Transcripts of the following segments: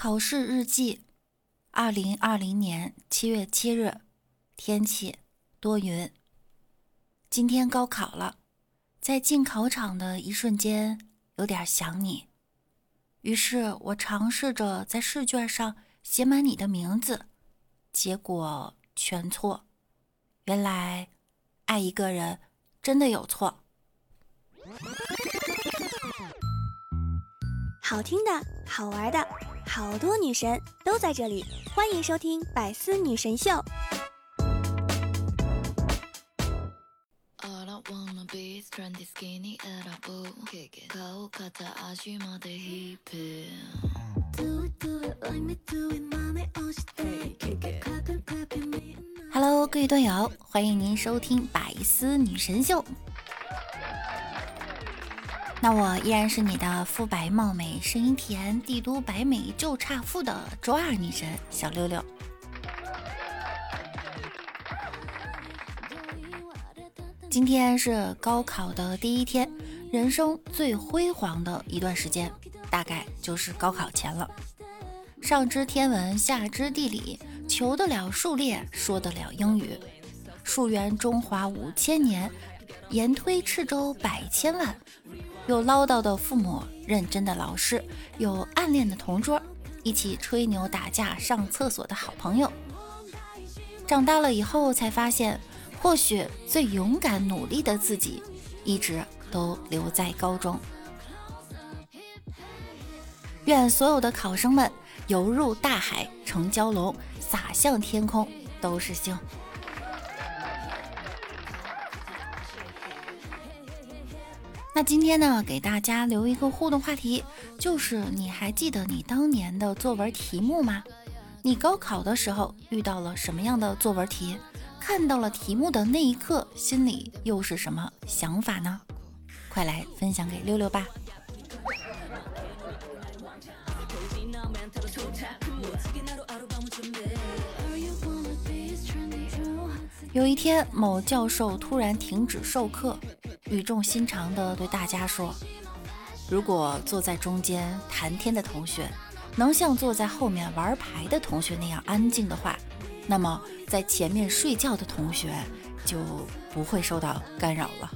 考试日记，二零二零年七月七日，天气多云。今天高考了，在进考场的一瞬间，有点想你。于是我尝试着在试卷上写满你的名字，结果全错。原来，爱一个人真的有错。好听的，好玩的。好多女神都在这里，欢迎收听《百思女神秀》。Hello，各位段友，欢迎您收听《百思女神秀》。那我依然是你的肤白貌美、声音甜、帝都白美就差富的周二女神小六六。今天是高考的第一天，人生最辉煌的一段时间，大概就是高考前了。上知天文，下知地理，求得了数列，说得了英语，溯源中华五千年，言推赤州百千万。有唠叨的父母，认真的老师，有暗恋的同桌，一起吹牛打架上厕所的好朋友。长大了以后才发现，或许最勇敢努力的自己，一直都留在高中。愿所有的考生们游入大海成蛟龙，洒向天空都是星。那今天呢，给大家留一个互动话题，就是你还记得你当年的作文题目吗？你高考的时候遇到了什么样的作文题？看到了题目的那一刻，心里又是什么想法呢？快来分享给六六吧。有一天，某教授突然停止授课。语重心长地对大家说：“如果坐在中间谈天的同学能像坐在后面玩牌的同学那样安静的话，那么在前面睡觉的同学就不会受到干扰了。”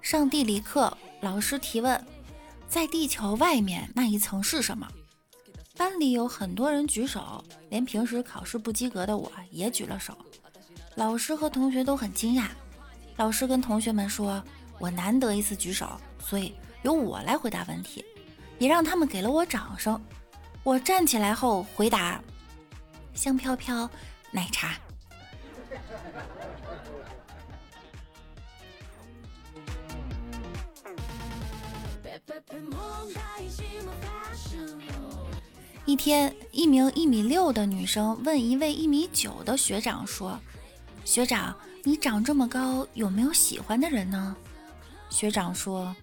上地理课，老师提问：“在地球外面那一层是什么？”班里有很多人举手，连平时考试不及格的我也举了手。老师和同学都很惊讶。老师跟同学们说：“我难得一次举手，所以由我来回答问题。”也让他们给了我掌声。我站起来后回答：“香飘飘奶茶。”一天，一名一米六的女生问一位一米九的学长说：“学长，你长这么高，有没有喜欢的人呢？”学长说：“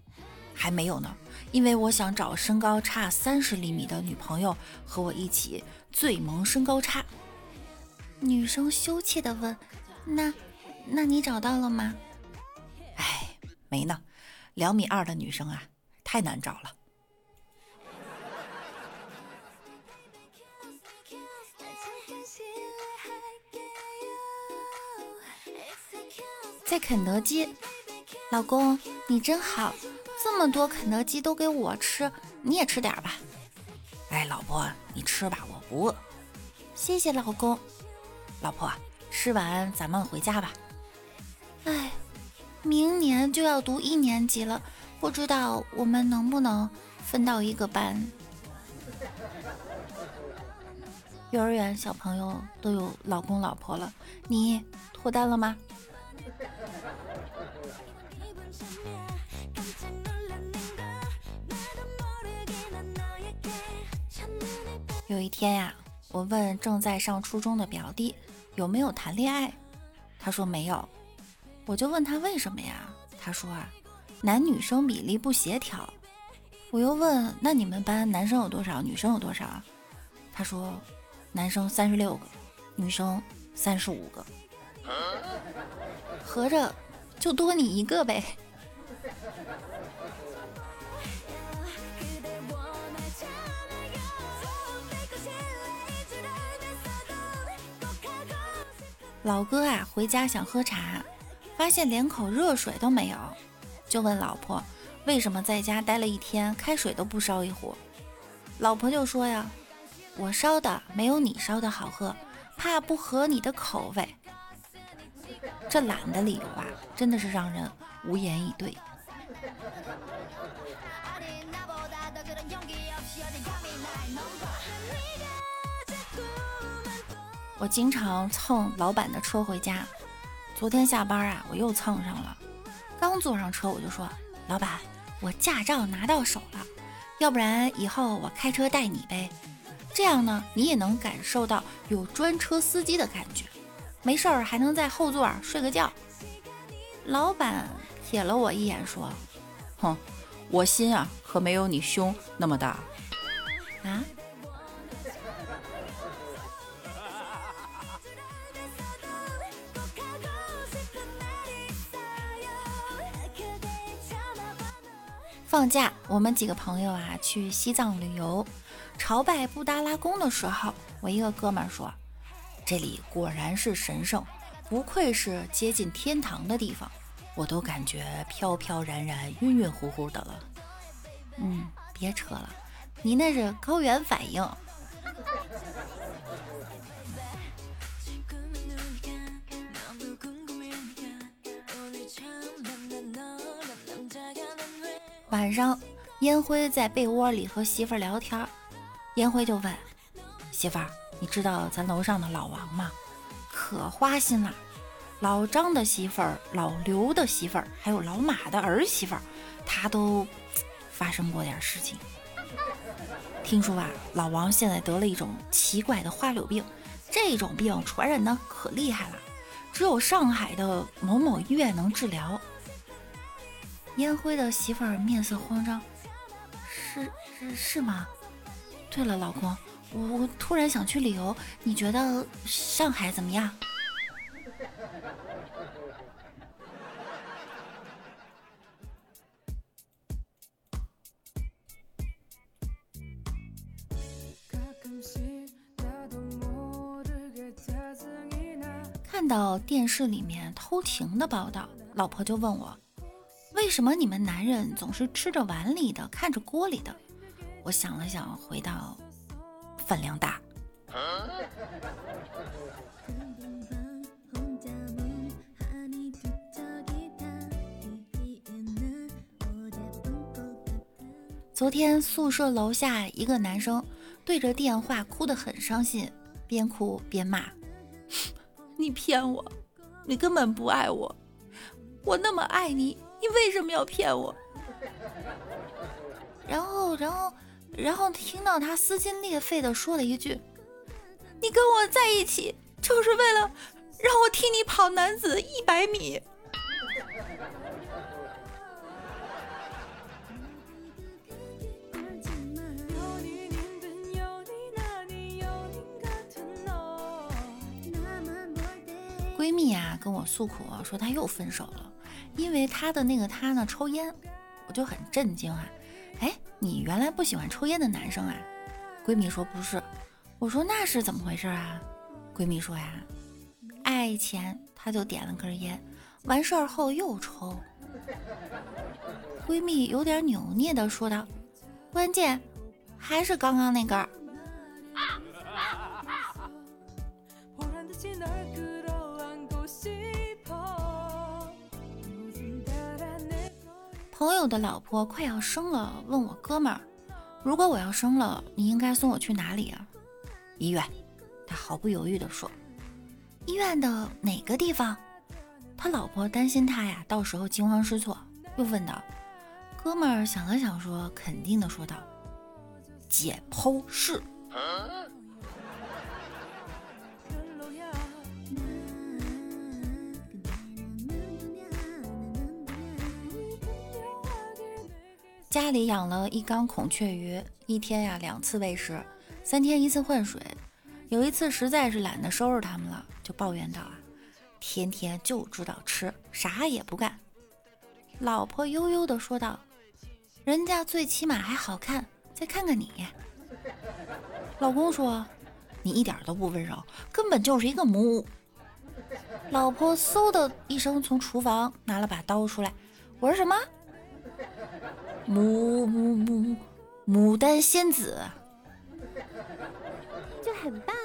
还没有呢，因为我想找身高差三十厘米的女朋友和我一起最萌身高差。”女生羞怯的问：“那，那你找到了吗？”“哎，没呢，两米二的女生啊，太难找了。”在肯德基，老公你真好，这么多肯德基都给我吃，你也吃点吧。哎，老婆你吃吧，我不饿。谢谢老公。老婆吃完咱们回家吧。哎，明年就要读一年级了，不知道我们能不能分到一个班。幼儿园小朋友都有老公老婆了，你脱单了吗？有一天呀，我问正在上初中的表弟有没有谈恋爱，他说没有。我就问他为什么呀？他说啊，男女生比例不协调。我又问那你们班男生有多少，女生有多少？他说男生三十六个，女生三十五个。合着就多你一个呗。老哥啊，回家想喝茶，发现连口热水都没有，就问老婆为什么在家待了一天，开水都不烧一壶。老婆就说呀，我烧的没有你烧的好喝，怕不合你的口味。这懒的理由啊，真的是让人无言以对。我经常蹭老板的车回家。昨天下班啊，我又蹭上了。刚坐上车，我就说：“老板，我驾照拿到手了，要不然以后我开车带你呗。这样呢，你也能感受到有专车司机的感觉，没事儿还能在后座睡个觉。”老板瞥了我一眼，说：“哼，我心啊，可没有你胸那么大。”啊？放假，我们几个朋友啊去西藏旅游，朝拜布达拉宫的时候，我一个哥们说：“这里果然是神圣，不愧是接近天堂的地方，我都感觉飘飘然然、晕晕乎乎的了。”嗯，别扯了，你那是高原反应。晚上，烟灰在被窝里和媳妇儿聊天，烟灰就问媳妇儿：“你知道咱楼上的老王吗？可花心了，老张的媳妇儿、老刘的媳妇儿，还有老马的儿媳妇儿，他都发生过点事情。听说啊，老王现在得了一种奇怪的花柳病，这种病传染的可厉害了，只有上海的某某医院能治疗。”烟灰的媳妇儿面色慌张，是是是吗？对了，老公，我突然想去旅游，你觉得上海怎么样？看到电视里面偷情的报道，老婆就问我。为什么你们男人总是吃着碗里的，看着锅里的？我想了想，回到饭量大。昨天宿舍楼下一个男生对着电话哭得很伤心，边哭边骂：“你骗我，你根本不爱我，我那么爱你。”你为什么要骗我？然后，然后，然后听到他撕心裂肺的说了一句：“你跟我在一起就是为了让我替你跑男子一百米。”闺蜜啊，跟我诉苦说她又分手了。因为她的那个他呢抽烟，我就很震惊啊！哎，你原来不喜欢抽烟的男生啊？闺蜜说不是，我说那是怎么回事啊？闺蜜说呀，爱前他就点了根烟，完事儿后又抽。闺蜜有点扭捏的说道，关键还是刚刚那根。朋友的老婆快要生了，问我哥们儿：“如果我要生了，你应该送我去哪里啊？”医院。他毫不犹豫地说：“医院的哪个地方？”他老婆担心他呀，到时候惊慌失措，又问道：“哥们儿想了想，说肯定的说道：解剖室。”家里养了一缸孔雀鱼，一天呀两次喂食，三天一次换水。有一次实在是懒得收拾它们了，就抱怨道：“啊，天天就知道吃，啥也不干。老婆悠悠的说道：“人家最起码还好看，再看看你。”老公说：“你一点都不温柔，根本就是一个母。”老婆嗖的一声从厨房拿了把刀出来，我说什么？牡牡牡牡丹仙子，就很棒。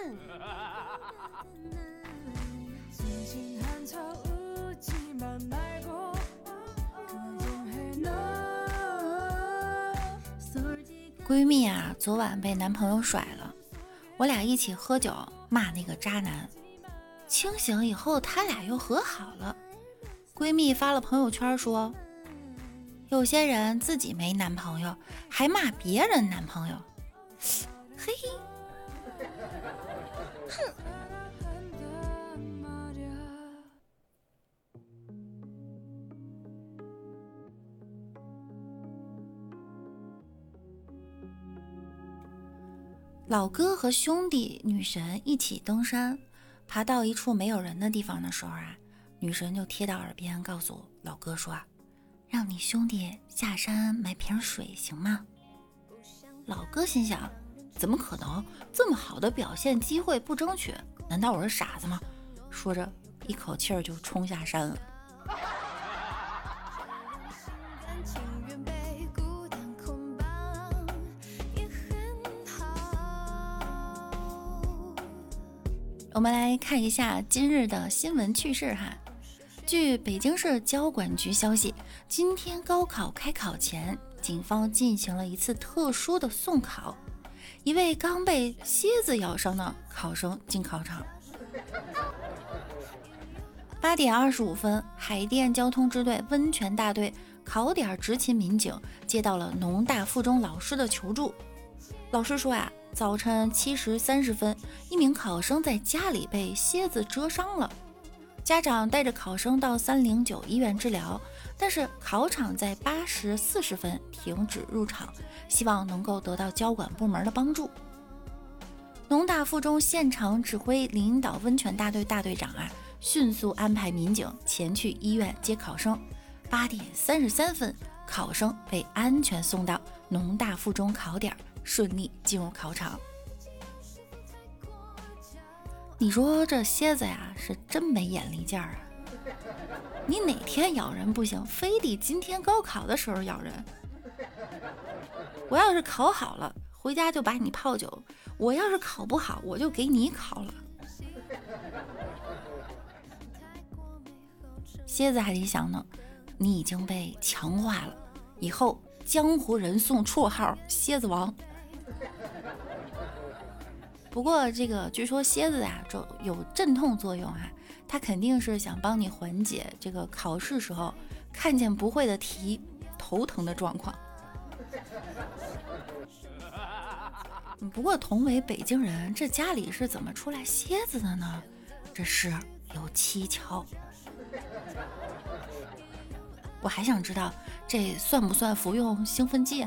闺蜜啊，昨晚被男朋友甩了，我俩一起喝酒骂那个渣男。清醒以后，他俩又和好了。闺蜜发了朋友圈说：“有些人自己没男朋友，还骂别人男朋友。”嘿嘿，哼。老哥和兄弟女神一起登山，爬到一处没有人的地方的时候啊，女神就贴到耳边告诉老哥说：“让你兄弟下山买瓶水行吗？”老哥心想：“怎么可能？这么好的表现机会不争取，难道我是傻子吗？”说着，一口气儿就冲下山了。我们来看一下今日的新闻趣事哈。据北京市交管局消息，今天高考开考前，警方进行了一次特殊的送考。一位刚被蝎子咬伤的考生进考场。八点二十五分，海淀交通支队温泉大队考点执勤民警接到了农大附中老师的求助。老师说呀。早晨七时三十分，一名考生在家里被蝎子蛰伤了。家长带着考生到三零九医院治疗，但是考场在八时四十分停止入场，希望能够得到交管部门的帮助。农大附中现场指挥领导温泉大队大队长啊，迅速安排民警前去医院接考生。八点三十三分，考生被安全送到农大附中考点。顺利进入考场。你说这蝎子呀，是真没眼力见儿啊！你哪天咬人不行，非得今天高考的时候咬人。我要是考好了，回家就把你泡酒；我要是考不好，我就给你烤了。蝎子还得想呢，你已经被强化了，以后江湖人送绰号“蝎子王”。不过这个据说蝎子啊，就有镇痛作用啊，它肯定是想帮你缓解这个考试时候看见不会的题头疼的状况。不过同为北京人，这家里是怎么出来蝎子的呢？这事有蹊跷。我还想知道，这算不算服用兴奋剂？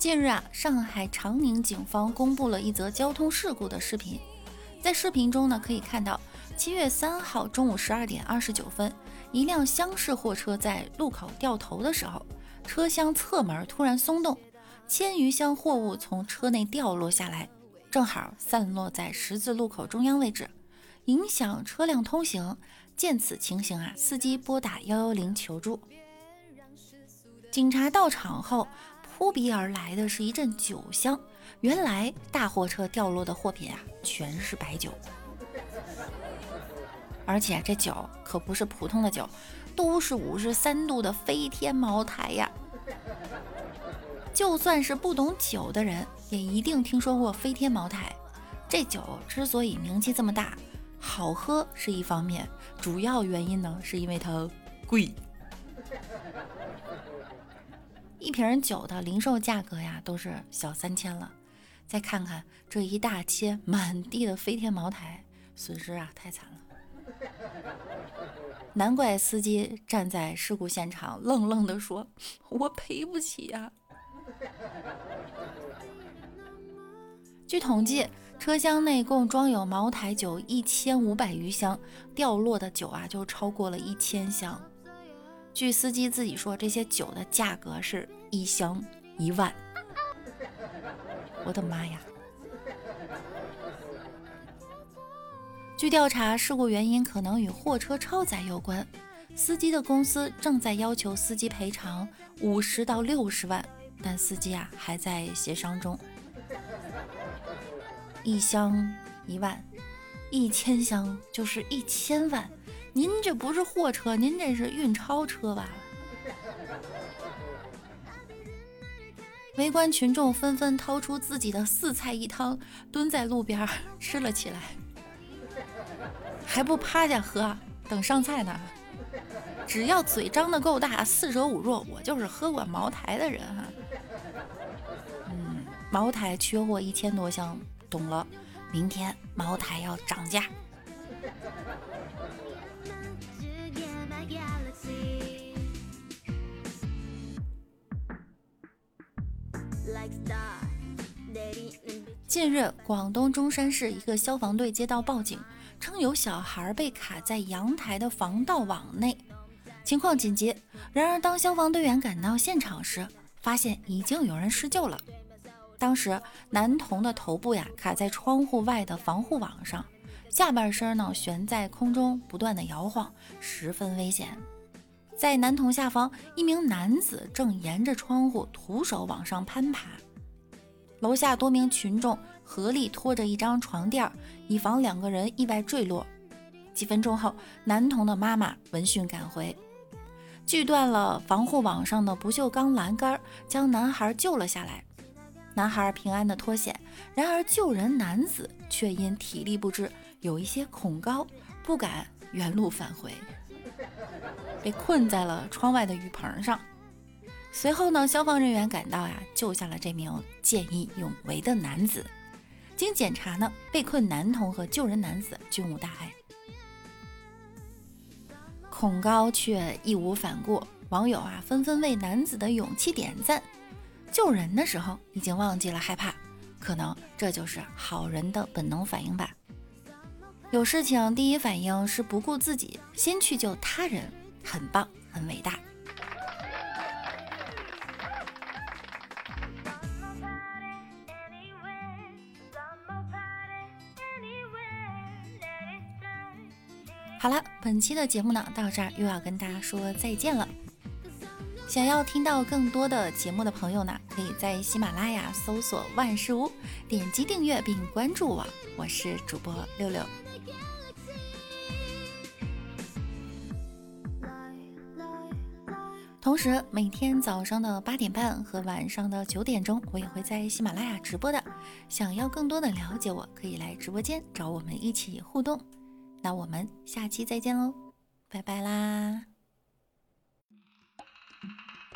近日啊，上海长宁警方公布了一则交通事故的视频。在视频中呢，可以看到七月三号中午十二点二十九分，一辆厢式货车在路口掉头的时候，车厢侧门突然松动，千余箱货物从车内掉落下来，正好散落在十字路口中央位置，影响车辆通行。见此情形啊，司机拨打幺幺零求助。警察到场后。扑鼻而来的是一阵酒香，原来大货车掉落的货品啊，全是白酒，而且这酒可不是普通的酒，都是五十三度的飞天茅台呀！就算是不懂酒的人，也一定听说过飞天茅台。这酒之所以名气这么大，好喝是一方面，主要原因呢，是因为它贵。一瓶酒的零售价格呀，都是小三千了。再看看这一大切满地的飞天茅台，损失啊太惨了。难怪司机站在事故现场愣愣地说：“我赔不起呀。”据统计，车厢内共装有茅台酒一千五百余箱，掉落的酒啊就超过了一千箱。据司机自己说，这些酒的价格是一箱一万。我的妈呀！据调查，事故原因可能与货车超载有关。司机的公司正在要求司机赔偿五十到六十万，但司机啊还在协商中。一箱一万，一千箱就是一千万。您这不是货车，您这是运钞车吧？围观群众纷纷掏出自己的四菜一汤，蹲在路边吃了起来，还不趴下喝，等上菜呢。只要嘴张得够大，四舍五入，我就是喝过茅台的人哈。嗯，茅台缺货一千多箱。懂了，明天茅台要涨价。近日，广东中山市一个消防队接到报警，称有小孩被卡在阳台的防盗网内，情况紧急。然而，当消防队员赶到现场时，发现已经有人施救了。当时男童的头部呀卡在窗户外的防护网上，下半身呢悬在空中，不断的摇晃，十分危险。在男童下方，一名男子正沿着窗户徒手往上攀爬。楼下多名群众合力拖着一张床垫，以防两个人意外坠落。几分钟后，男童的妈妈闻讯赶回，锯断了防护网上的不锈钢栏杆，将男孩救了下来。男孩平安的脱险，然而救人男子却因体力不支，有一些恐高，不敢原路返回，被困在了窗外的雨棚上。随后呢，消防人员赶到呀，救下了这名见义勇为的男子。经检查呢，被困男童和救人男子均无大碍。恐高却义无反顾，网友啊纷纷为男子的勇气点赞。救人的时候已经忘记了害怕，可能这就是好人的本能反应吧。有事情第一反应是不顾自己，先去救他人，很棒，很伟大。好了，本期的节目呢，到这儿又要跟大家说再见了。想要听到更多的节目的朋友呢，可以在喜马拉雅搜索万事屋，点击订阅并关注我。我是主播六六。同时，每天早上的八点半和晚上的九点钟，我也会在喜马拉雅直播的。想要更多的了解我，可以来直播间找我们一起互动。那我们下期再见喽，拜拜啦！